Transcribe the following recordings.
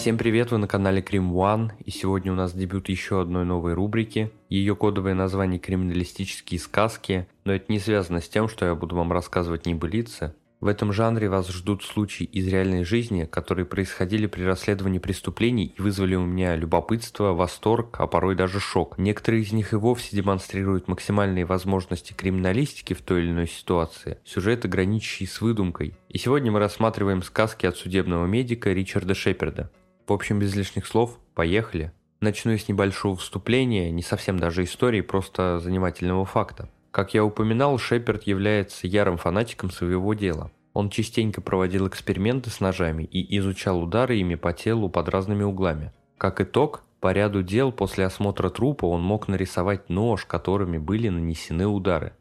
Всем привет, вы на канале Крим One, и сегодня у нас дебют еще одной новой рубрики. Ее кодовое название «Криминалистические сказки», но это не связано с тем, что я буду вам рассказывать небылицы. В этом жанре вас ждут случаи из реальной жизни, которые происходили при расследовании преступлений и вызвали у меня любопытство, восторг, а порой даже шок. Некоторые из них и вовсе демонстрируют максимальные возможности криминалистики в той или иной ситуации, сюжеты, граничащий с выдумкой. И сегодня мы рассматриваем сказки от судебного медика Ричарда Шеперда. В общем, без лишних слов, поехали. Начну с небольшого вступления, не совсем даже истории, просто занимательного факта. Как я упоминал, Шеперд является ярым фанатиком своего дела. Он частенько проводил эксперименты с ножами и изучал удары ими по телу под разными углами. Как итог, по ряду дел после осмотра трупа он мог нарисовать нож, которыми были нанесены удары.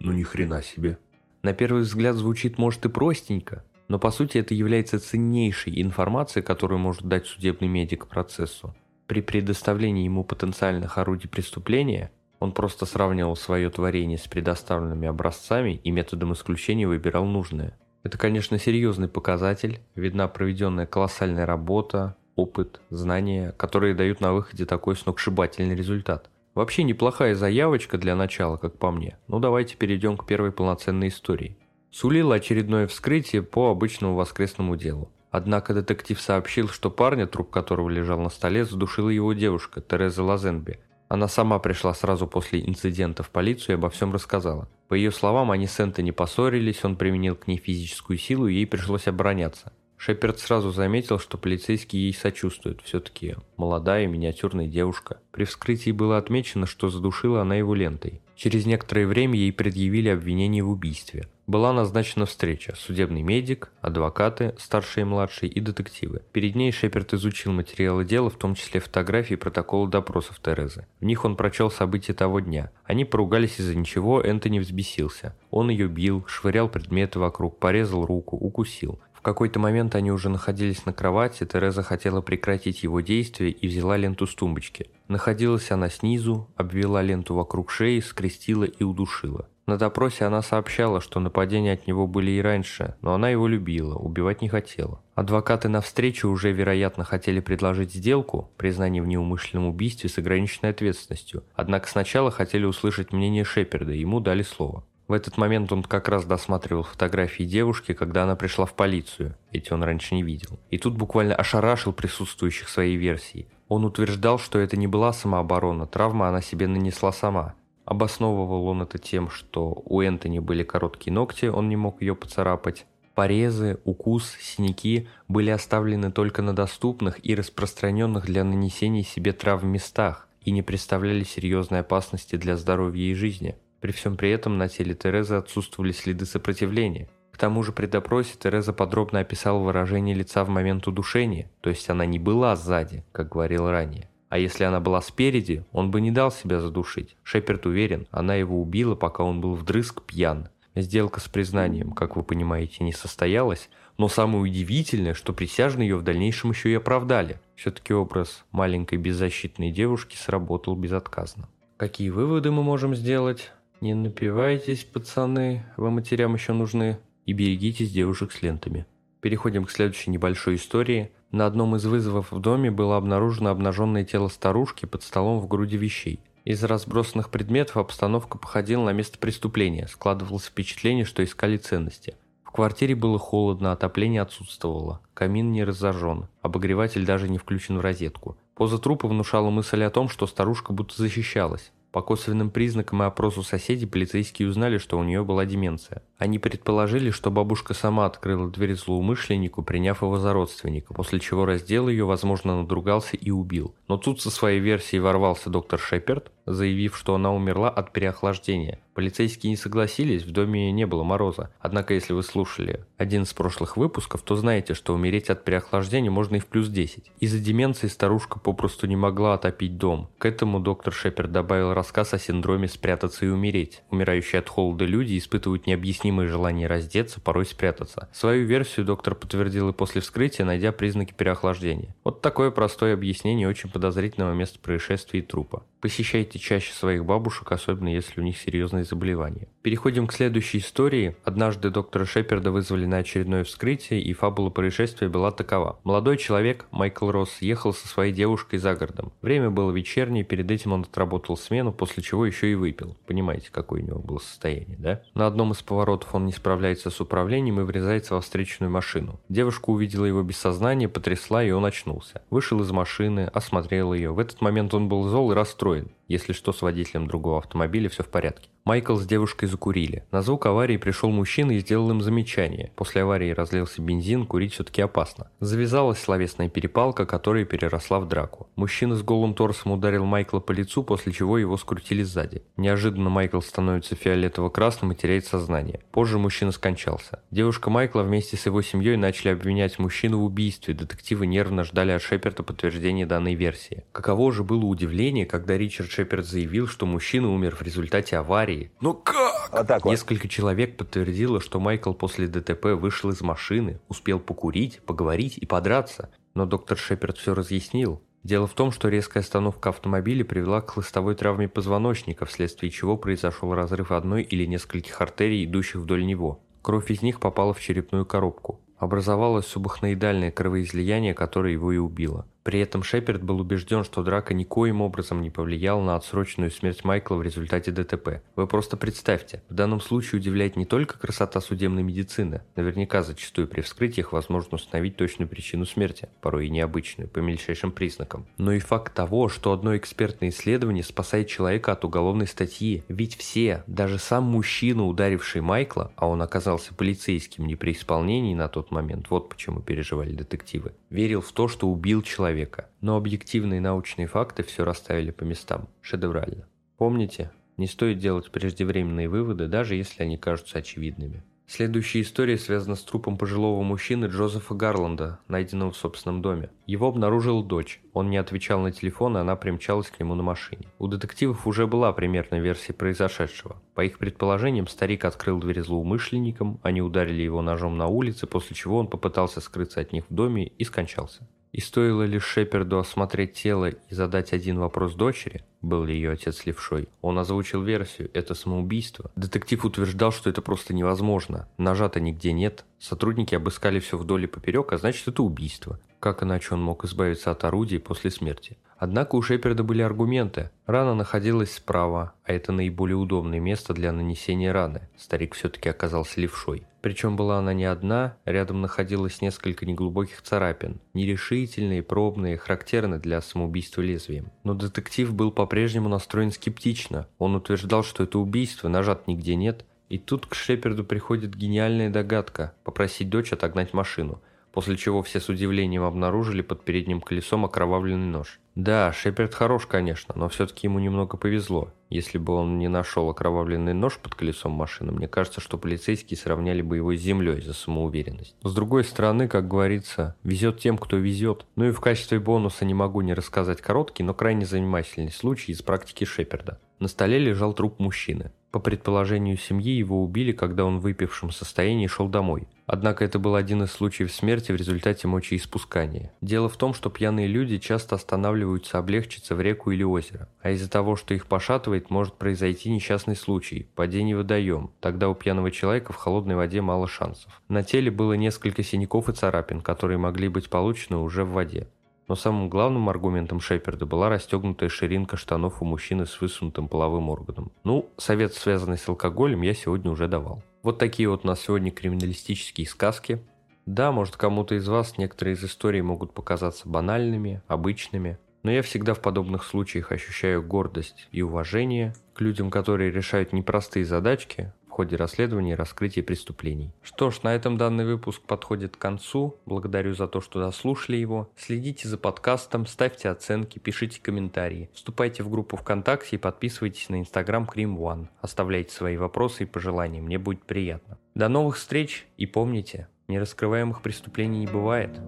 Ну ни хрена себе. На первый взгляд звучит может и простенько, но по сути это является ценнейшей информацией, которую может дать судебный медик процессу. При предоставлении ему потенциальных орудий преступления он просто сравнивал свое творение с предоставленными образцами и методом исключения выбирал нужное. Это, конечно, серьезный показатель, видна проведенная колоссальная работа, опыт, знания, которые дают на выходе такой сногсшибательный результат. Вообще неплохая заявочка для начала, как по мне. Ну давайте перейдем к первой полноценной истории сулило очередное вскрытие по обычному воскресному делу. Однако детектив сообщил, что парня, труп которого лежал на столе, задушила его девушка, Тереза Лазенби. Она сама пришла сразу после инцидента в полицию и обо всем рассказала. По ее словам, они с Энтони поссорились, он применил к ней физическую силу и ей пришлось обороняться. Шеперд сразу заметил, что полицейские ей сочувствуют, все-таки молодая миниатюрная девушка. При вскрытии было отмечено, что задушила она его лентой. Через некоторое время ей предъявили обвинение в убийстве. Была назначена встреча. Судебный медик, адвокаты, старшие и младшие и детективы. Перед ней Шеперд изучил материалы дела, в том числе фотографии и протоколы допросов Терезы. В них он прочел события того дня. Они поругались из-за ничего, Энтони взбесился. Он ее бил, швырял предметы вокруг, порезал руку, укусил какой-то момент они уже находились на кровати, Тереза хотела прекратить его действие и взяла ленту с тумбочки. Находилась она снизу, обвела ленту вокруг шеи, скрестила и удушила. На допросе она сообщала, что нападения от него были и раньше, но она его любила, убивать не хотела. Адвокаты на встрече уже, вероятно, хотели предложить сделку, признание в неумышленном убийстве с ограниченной ответственностью, однако сначала хотели услышать мнение Шеперда, ему дали слово. В этот момент он как раз досматривал фотографии девушки, когда она пришла в полицию. Эти он раньше не видел. И тут буквально ошарашил присутствующих своей версией. Он утверждал, что это не была самооборона, травма она себе нанесла сама. Обосновывал он это тем, что у Энтони были короткие ногти, он не мог ее поцарапать. Порезы, укус, синяки были оставлены только на доступных и распространенных для нанесения себе травм местах и не представляли серьезной опасности для здоровья и жизни. При всем при этом на теле Терезы отсутствовали следы сопротивления. К тому же при допросе Тереза подробно описала выражение лица в момент удушения, то есть она не была сзади, как говорил ранее. А если она была спереди, он бы не дал себя задушить. Шеперд уверен, она его убила, пока он был вдрызг пьян. Сделка с признанием, как вы понимаете, не состоялась, но самое удивительное, что присяжные ее в дальнейшем еще и оправдали. Все-таки образ маленькой беззащитной девушки сработал безотказно. Какие выводы мы можем сделать? Не напивайтесь, пацаны, вы матерям еще нужны. И берегитесь девушек с лентами. Переходим к следующей небольшой истории. На одном из вызовов в доме было обнаружено обнаженное тело старушки под столом в груди вещей. Из разбросанных предметов обстановка походила на место преступления. Складывалось впечатление, что искали ценности. В квартире было холодно, отопление отсутствовало. Камин не разожжен, обогреватель даже не включен в розетку. Поза трупа внушала мысль о том, что старушка будто защищалась. По косвенным признакам и опросу соседей полицейские узнали, что у нее была деменция. Они предположили, что бабушка сама открыла дверь злоумышленнику, приняв его за родственника, после чего раздел ее, возможно, надругался и убил. Но тут со своей версией ворвался доктор Шеперд, заявив, что она умерла от переохлаждения. Полицейские не согласились, в доме не было мороза. Однако, если вы слушали один из прошлых выпусков, то знаете, что умереть от переохлаждения можно и в плюс 10. Из-за деменции старушка попросту не могла отопить дом. К этому доктор Шеперд добавил рассказ о синдроме «спрятаться и умереть». Умирающие от холода люди испытывают необъяснимое желание раздеться, порой спрятаться. Свою версию доктор подтвердил и после вскрытия, найдя признаки переохлаждения. Вот такое простое объяснение очень подозрительного места происшествия и трупа. Посещайте чаще своих бабушек, особенно если у них серьезные заболевания. Переходим к следующей истории. Однажды доктора Шеперда вызвали на очередное вскрытие, и фабула происшествия была такова. Молодой человек, Майкл Росс, ехал со своей девушкой за городом. Время было вечернее, перед этим он отработал смену, после чего еще и выпил. Понимаете, какое у него было состояние, да? На одном из поворотов он не справляется с управлением и врезается во встречную машину. Девушка увидела его без сознания, потрясла, и он очнулся. Вышел из машины, осмотрел ее. В этот момент он был зол и расстроен. Если что, с водителем другого автомобиля все в порядке. Майкл с девушкой закурили. На звук аварии пришел мужчина и сделал им замечание. После аварии разлился бензин, курить все-таки опасно. Завязалась словесная перепалка, которая переросла в драку. Мужчина с голым торсом ударил Майкла по лицу, после чего его скрутили сзади. Неожиданно Майкл становится фиолетово-красным и теряет сознание. Позже мужчина скончался. Девушка Майкла вместе с его семьей начали обвинять мужчину в убийстве. Детективы нервно ждали от Шеперта подтверждения данной версии. Каково же было удивление, когда Ричард Шеперд заявил, что мужчина умер в результате аварии. Ну как? Вот так вот. Несколько человек подтвердило, что Майкл после ДТП вышел из машины, успел покурить, поговорить и подраться. Но доктор Шеперд все разъяснил. Дело в том, что резкая остановка автомобиля привела к хлыстовой травме позвоночника, вследствие чего произошел разрыв одной или нескольких артерий, идущих вдоль него. Кровь из них попала в черепную коробку. Образовалось субахноидальное кровоизлияние, которое его и убило. При этом Шеперд был убежден, что драка никоим образом не повлияла на отсроченную смерть Майкла в результате ДТП. Вы просто представьте, в данном случае удивляет не только красота судебной медицины, наверняка зачастую при вскрытиях возможно установить точную причину смерти, порой и необычную, по мельчайшим признакам, но и факт того, что одно экспертное исследование спасает человека от уголовной статьи. Ведь все, даже сам мужчина, ударивший Майкла, а он оказался полицейским не при исполнении на тот момент, вот почему переживали детективы, верил в то, что убил человека человека, но объективные научные факты все расставили по местам. Шедеврально. Помните, не стоит делать преждевременные выводы, даже если они кажутся очевидными. Следующая история связана с трупом пожилого мужчины Джозефа Гарланда, найденного в собственном доме. Его обнаружила дочь. Он не отвечал на телефон, и она примчалась к нему на машине. У детективов уже была примерная версия произошедшего. По их предположениям, старик открыл дверь злоумышленникам, они ударили его ножом на улице, после чего он попытался скрыться от них в доме и скончался. И стоило лишь Шеперду осмотреть тело и задать один вопрос дочери, был ли ее отец левшой, он озвучил версию «это самоубийство». Детектив утверждал, что это просто невозможно. Ножа-то нигде нет. Сотрудники обыскали все вдоль и поперек, а значит это убийство. Как иначе он мог избавиться от орудий после смерти? Однако у Шеперда были аргументы. Рана находилась справа, а это наиболее удобное место для нанесения раны. Старик все-таки оказался левшой. Причем была она не одна, рядом находилось несколько неглубоких царапин, нерешительные, пробные, характерны для самоубийства лезвием. Но детектив был по-прежнему настроен скептично. Он утверждал, что это убийство, нажат нигде нет. И тут к Шеперду приходит гениальная догадка – попросить дочь отогнать машину – после чего все с удивлением обнаружили под передним колесом окровавленный нож. Да, Шеперд хорош, конечно, но все-таки ему немного повезло. Если бы он не нашел окровавленный нож под колесом машины, мне кажется, что полицейские сравняли бы его с землей за самоуверенность. С другой стороны, как говорится, везет тем, кто везет. Ну и в качестве бонуса не могу не рассказать короткий, но крайне занимательный случай из практики Шеперда. На столе лежал труп мужчины. По предположению семьи, его убили, когда он в выпившем состоянии шел домой. Однако это был один из случаев смерти в результате мочеиспускания. Дело в том, что пьяные люди часто останавливаются облегчиться в реку или озеро, а из-за того, что их пошатывает, может произойти несчастный случай – падение в водоем. Тогда у пьяного человека в холодной воде мало шансов. На теле было несколько синяков и царапин, которые могли быть получены уже в воде. Но самым главным аргументом Шеперда была расстегнутая ширинка штанов у мужчины с высунутым половым органом. Ну, совет, связанный с алкоголем, я сегодня уже давал. Вот такие вот у нас сегодня криминалистические сказки. Да, может кому-то из вас некоторые из историй могут показаться банальными, обычными, но я всегда в подобных случаях ощущаю гордость и уважение к людям, которые решают непростые задачки, ходе расследования и раскрытия преступлений. Что ж, на этом данный выпуск подходит к концу. Благодарю за то, что дослушали его. Следите за подкастом, ставьте оценки, пишите комментарии. Вступайте в группу ВКонтакте и подписывайтесь на инстаграм Крим One. Оставляйте свои вопросы и пожелания, мне будет приятно. До новых встреч и помните, нераскрываемых преступлений не бывает.